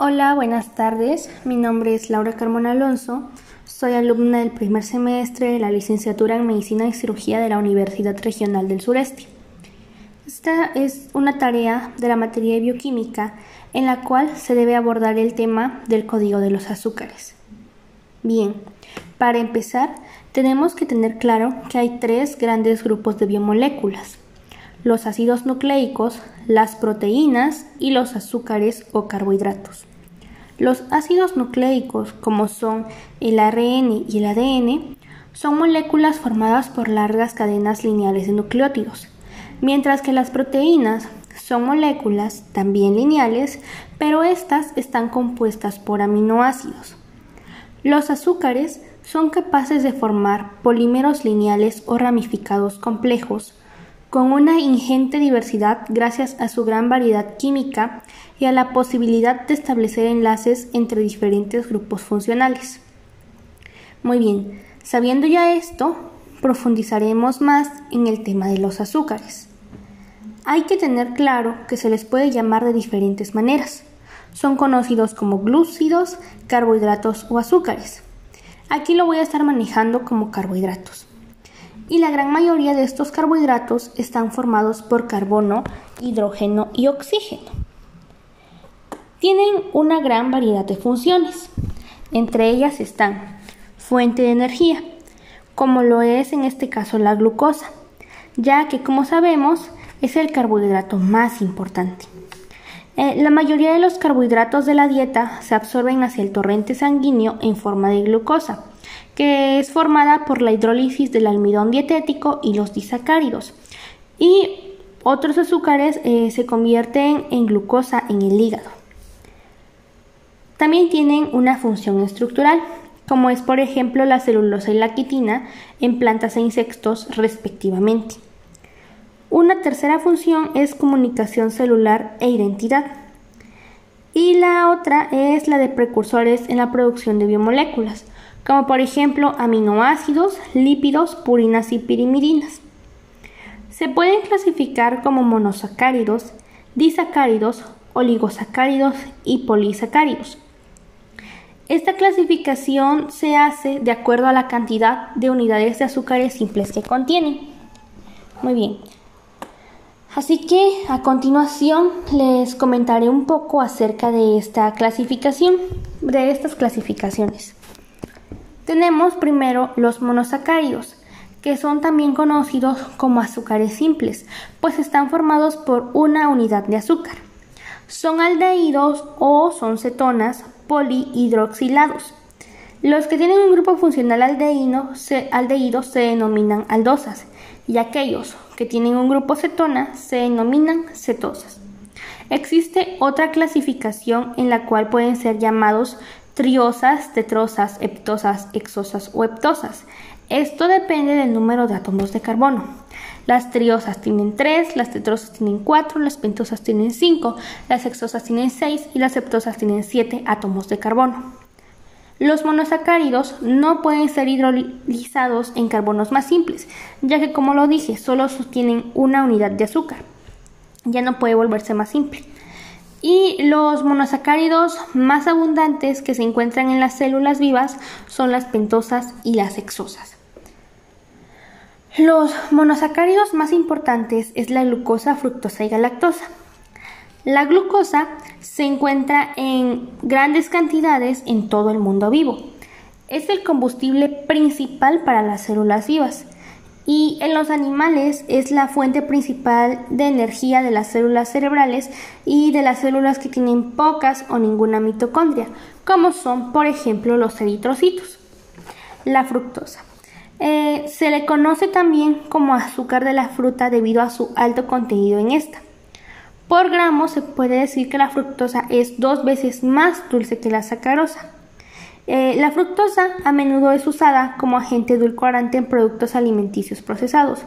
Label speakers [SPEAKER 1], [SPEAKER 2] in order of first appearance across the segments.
[SPEAKER 1] Hola, buenas tardes. Mi nombre es Laura Carmona Alonso. Soy alumna del primer semestre de la licenciatura en Medicina y Cirugía de la Universidad Regional del Sureste. Esta es una tarea de la materia de bioquímica en la cual se debe abordar el tema del código de los azúcares. Bien, para empezar, tenemos que tener claro que hay tres grandes grupos de biomoléculas los ácidos nucleicos, las proteínas y los azúcares o carbohidratos. Los ácidos nucleicos, como son el ARN y el ADN, son moléculas formadas por largas cadenas lineales de nucleótidos, mientras que las proteínas son moléculas también lineales, pero estas están compuestas por aminoácidos. Los azúcares son capaces de formar polímeros lineales o ramificados complejos, con una ingente diversidad gracias a su gran variedad química y a la posibilidad de establecer enlaces entre diferentes grupos funcionales. Muy bien, sabiendo ya esto, profundizaremos más en el tema de los azúcares. Hay que tener claro que se les puede llamar de diferentes maneras. Son conocidos como glúcidos, carbohidratos o azúcares. Aquí lo voy a estar manejando como carbohidratos y la gran mayoría de estos carbohidratos están formados por carbono, hidrógeno y oxígeno. Tienen una gran variedad de funciones. Entre ellas están fuente de energía, como lo es en este caso la glucosa, ya que como sabemos es el carbohidrato más importante. Eh, la mayoría de los carbohidratos de la dieta se absorben hacia el torrente sanguíneo en forma de glucosa, que es formada por la hidrólisis del almidón dietético y los disacáridos. Y otros azúcares eh, se convierten en glucosa en el hígado. También tienen una función estructural, como es por ejemplo la celulosa y la quitina en plantas e insectos respectivamente. Una tercera función es comunicación celular e identidad. Y la otra es la de precursores en la producción de biomoléculas, como por ejemplo aminoácidos, lípidos, purinas y pirimidinas. Se pueden clasificar como monosacáridos, disacáridos, oligosacáridos y polisacáridos. Esta clasificación se hace de acuerdo a la cantidad de unidades de azúcares simples que contienen. Muy bien. Así que a continuación les comentaré un poco acerca de esta clasificación, de estas clasificaciones. Tenemos primero los monosacáridos, que son también conocidos como azúcares simples, pues están formados por una unidad de azúcar. Son aldehídos o son cetonas polihidroxilados. Los que tienen un grupo funcional aldehído se, se denominan aldosas y aquellos que tienen un grupo cetona se denominan cetosas. Existe otra clasificación en la cual pueden ser llamados triosas, tetrosas, heptosas, exosas o heptosas. Esto depende del número de átomos de carbono. Las triosas tienen 3, las tetrosas tienen 4, las pentosas tienen 5, las exosas tienen 6 y las heptosas tienen 7 átomos de carbono. Los monosacáridos no pueden ser hidrolizados en carbonos más simples, ya que como lo dije, solo sostienen una unidad de azúcar. Ya no puede volverse más simple. Y los monosacáridos más abundantes que se encuentran en las células vivas son las pentosas y las exosas. Los monosacáridos más importantes es la glucosa, fructosa y galactosa. La glucosa se encuentra en grandes cantidades en todo el mundo vivo. Es el combustible principal para las células vivas y en los animales es la fuente principal de energía de las células cerebrales y de las células que tienen pocas o ninguna mitocondria, como son por ejemplo los eritrocitos. La fructosa. Eh, se le conoce también como azúcar de la fruta debido a su alto contenido en esta. Por gramo se puede decir que la fructosa es dos veces más dulce que la sacarosa. Eh, la fructosa a menudo es usada como agente edulcorante en productos alimenticios procesados.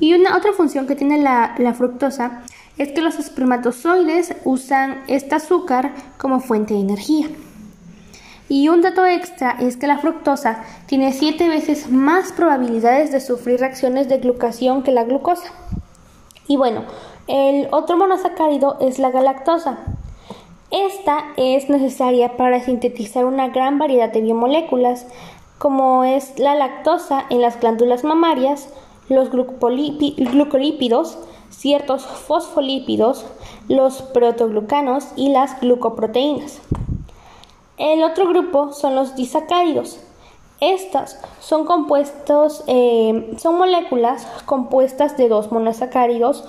[SPEAKER 1] Y una otra función que tiene la, la fructosa es que los espermatozoides usan este azúcar como fuente de energía. Y un dato extra es que la fructosa tiene 7 veces más probabilidades de sufrir reacciones de glucación que la glucosa. Y bueno, el otro monosacárido es la galactosa, Esta es necesaria para sintetizar una gran variedad de biomoléculas, como es la lactosa en las glándulas mamarias, los glucolípidos, ciertos fosfolípidos, los protoglucanos y las glucoproteínas. El otro grupo son los disacáridos. Estas son compuestos, eh, son moléculas compuestas de dos monosacáridos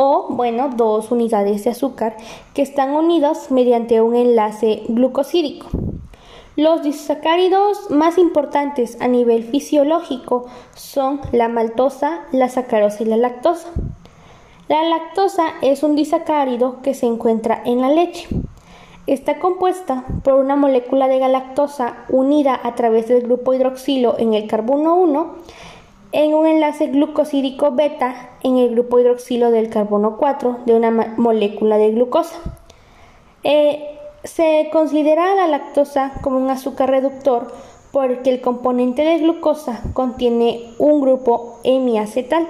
[SPEAKER 1] o, bueno, dos unidades de azúcar que están unidas mediante un enlace glucosídico. Los disacáridos más importantes a nivel fisiológico son la maltosa, la sacarosa y la lactosa. La lactosa es un disacárido que se encuentra en la leche. Está compuesta por una molécula de galactosa unida a través del grupo hidroxilo en el carbono 1 en un enlace glucosídico beta en el grupo hidroxilo del carbono 4 de una molécula de glucosa. Eh, se considera la lactosa como un azúcar reductor porque el componente de glucosa contiene un grupo hemiacetal.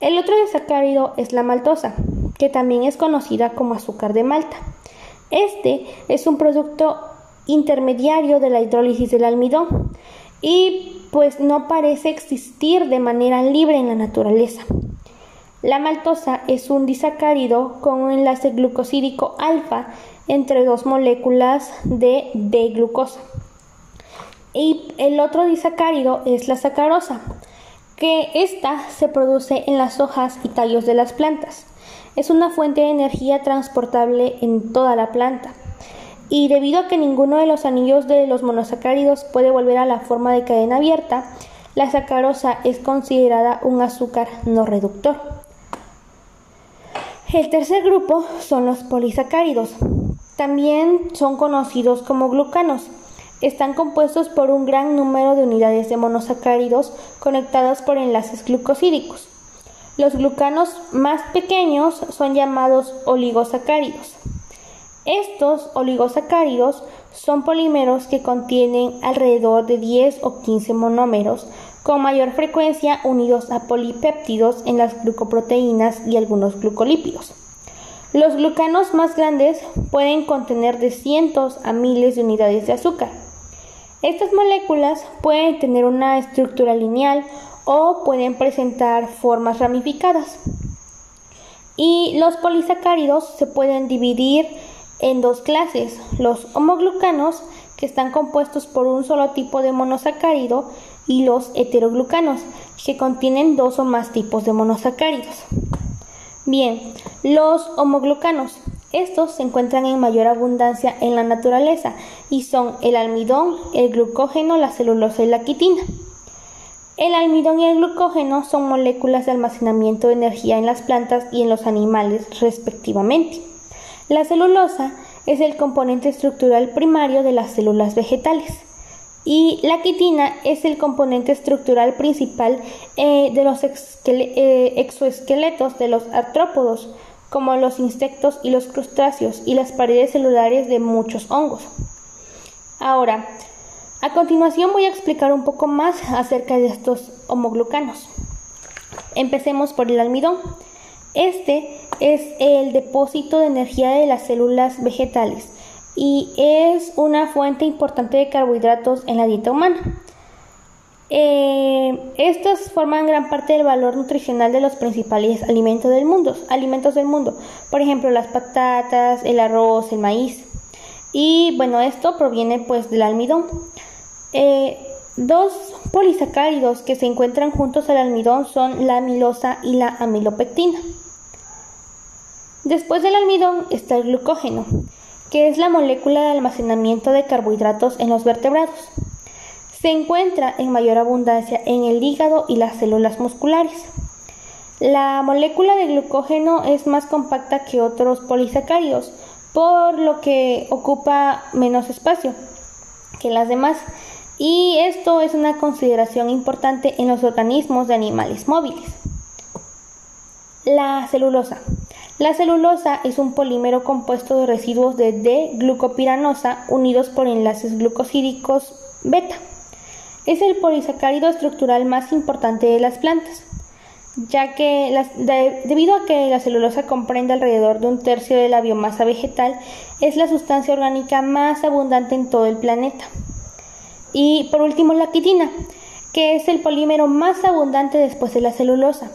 [SPEAKER 1] El otro desacárido es la maltosa, que también es conocida como azúcar de malta. Este es un producto intermediario de la hidrólisis del almidón y pues no parece existir de manera libre en la naturaleza. La maltosa es un disacárido con un enlace glucosídico alfa entre dos moléculas de D-glucosa. Y el otro disacárido es la sacarosa, que ésta se produce en las hojas y tallos de las plantas. Es una fuente de energía transportable en toda la planta. Y debido a que ninguno de los anillos de los monosacáridos puede volver a la forma de cadena abierta, la sacarosa es considerada un azúcar no reductor. El tercer grupo son los polisacáridos, también son conocidos como glucanos. Están compuestos por un gran número de unidades de monosacáridos conectadas por enlaces glucosídicos. Los glucanos más pequeños son llamados oligosacáridos. Estos oligosacáridos son polímeros que contienen alrededor de 10 o 15 monómeros, con mayor frecuencia unidos a polipéptidos en las glucoproteínas y algunos glucolípidos. Los glucanos más grandes pueden contener de cientos a miles de unidades de azúcar. Estas moléculas pueden tener una estructura lineal o pueden presentar formas ramificadas. Y los polisacáridos se pueden dividir en dos clases, los homoglucanos, que están compuestos por un solo tipo de monosacárido, y los heteroglucanos, que contienen dos o más tipos de monosacáridos. Bien, los homoglucanos. Estos se encuentran en mayor abundancia en la naturaleza y son el almidón, el glucógeno, la celulosa y la quitina. El almidón y el glucógeno son moléculas de almacenamiento de energía en las plantas y en los animales respectivamente. La celulosa es el componente estructural primario de las células vegetales y la quitina es el componente estructural principal eh, de los eh, exoesqueletos de los artrópodos, como los insectos y los crustáceos, y las paredes celulares de muchos hongos. Ahora, a continuación voy a explicar un poco más acerca de estos homoglucanos. Empecemos por el almidón. Este es el depósito de energía de las células vegetales y es una fuente importante de carbohidratos en la dieta humana. Eh, estos forman gran parte del valor nutricional de los principales alimentos del mundo, alimentos del mundo, por ejemplo las patatas, el arroz, el maíz. Y bueno, esto proviene pues del almidón. Eh, dos polisacáridos que se encuentran juntos al almidón son la amilosa y la amilopectina. Después del almidón está el glucógeno que es la molécula de almacenamiento de carbohidratos en los vertebrados. Se encuentra en mayor abundancia en el hígado y las células musculares. La molécula de glucógeno es más compacta que otros polisacáridos, por lo que ocupa menos espacio que las demás, y esto es una consideración importante en los organismos de animales móviles. La celulosa. La celulosa es un polímero compuesto de residuos de D-glucopiranosa unidos por enlaces glucosídicos beta. Es el polisacárido estructural más importante de las plantas. ya que debido a que la celulosa comprende alrededor de un tercio de la biomasa vegetal, es la sustancia orgánica más abundante en todo el planeta. Y por último, la quitina, que es el polímero más abundante después de la celulosa.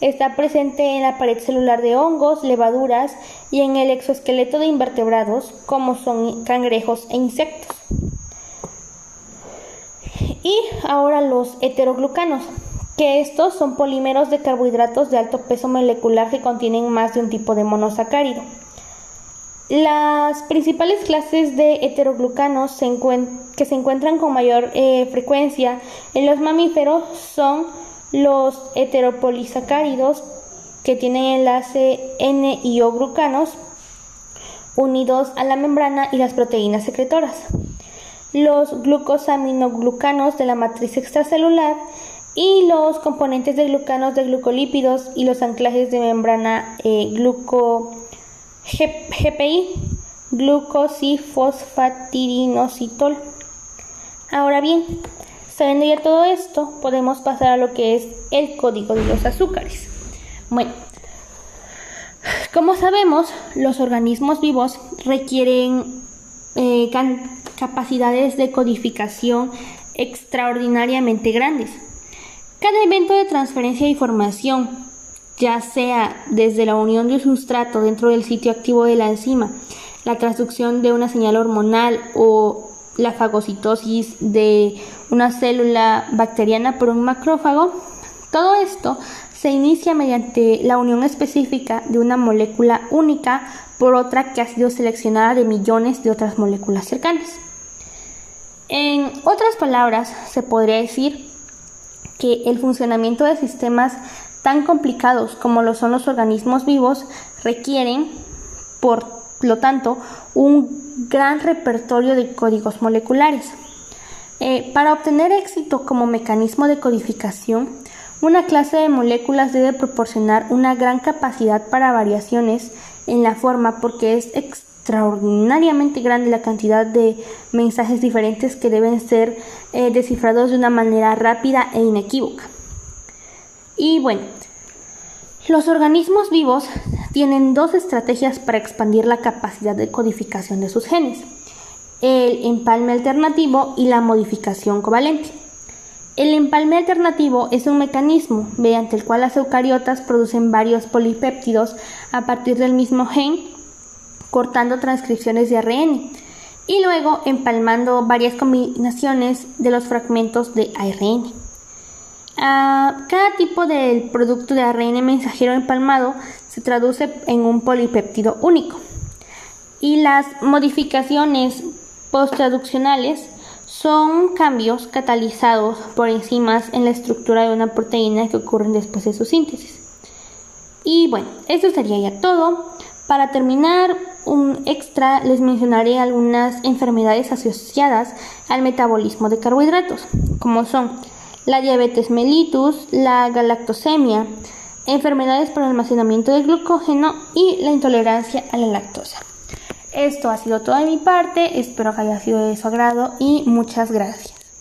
[SPEAKER 1] Está presente en la pared celular de hongos, levaduras y en el exoesqueleto de invertebrados, como son cangrejos e insectos. Y ahora los heteroglucanos, que estos son polímeros de carbohidratos de alto peso molecular que contienen más de un tipo de monosacárido. Las principales clases de heteroglucanos que se encuentran con mayor eh, frecuencia en los mamíferos son los heteropolisacáridos que tienen enlace N y O glucanos unidos a la membrana y las proteínas secretoras. Los glucosaminoglucanos de la matriz extracelular y los componentes de glucanos de glucolípidos y los anclajes de membrana eh, GPI, glucosifosfatirinositol. Ahora bien, sabiendo ya todo esto, podemos pasar a lo que es el código de los azúcares. Bueno, como sabemos, los organismos vivos requieren eh, capacidades de codificación extraordinariamente grandes. Cada evento de transferencia de información, ya sea desde la unión de un sustrato dentro del sitio activo de la enzima, la transducción de una señal hormonal o la fagocitosis de una célula bacteriana por un macrófago, todo esto se inicia mediante la unión específica de una molécula única por otra que ha sido seleccionada de millones de otras moléculas cercanas. En otras palabras, se podría decir que el funcionamiento de sistemas tan complicados como lo son los organismos vivos requieren, por lo tanto, un gran repertorio de códigos moleculares. Eh, para obtener éxito como mecanismo de codificación, una clase de moléculas debe proporcionar una gran capacidad para variaciones en la forma porque es extraordinariamente grande la cantidad de mensajes diferentes que deben ser eh, descifrados de una manera rápida e inequívoca. Y bueno, los organismos vivos tienen dos estrategias para expandir la capacidad de codificación de sus genes, el empalme alternativo y la modificación covalente. El empalme alternativo es un mecanismo mediante el cual las eucariotas producen varios polipéptidos a partir del mismo gen cortando transcripciones de ARN y luego empalmando varias combinaciones de los fragmentos de ARN. Ah, cada tipo del producto de ARN mensajero empalmado se traduce en un polipéptido único. Y las modificaciones posttraduccionales son cambios catalizados por enzimas en la estructura de una proteína que ocurren después de su síntesis. Y bueno, esto sería ya todo. Para terminar, un extra les mencionaré algunas enfermedades asociadas al metabolismo de carbohidratos, como son la diabetes mellitus, la galactosemia, enfermedades por almacenamiento de glucógeno y la intolerancia a la lactosa. Esto ha sido todo de mi parte, espero que haya sido de su agrado y muchas gracias.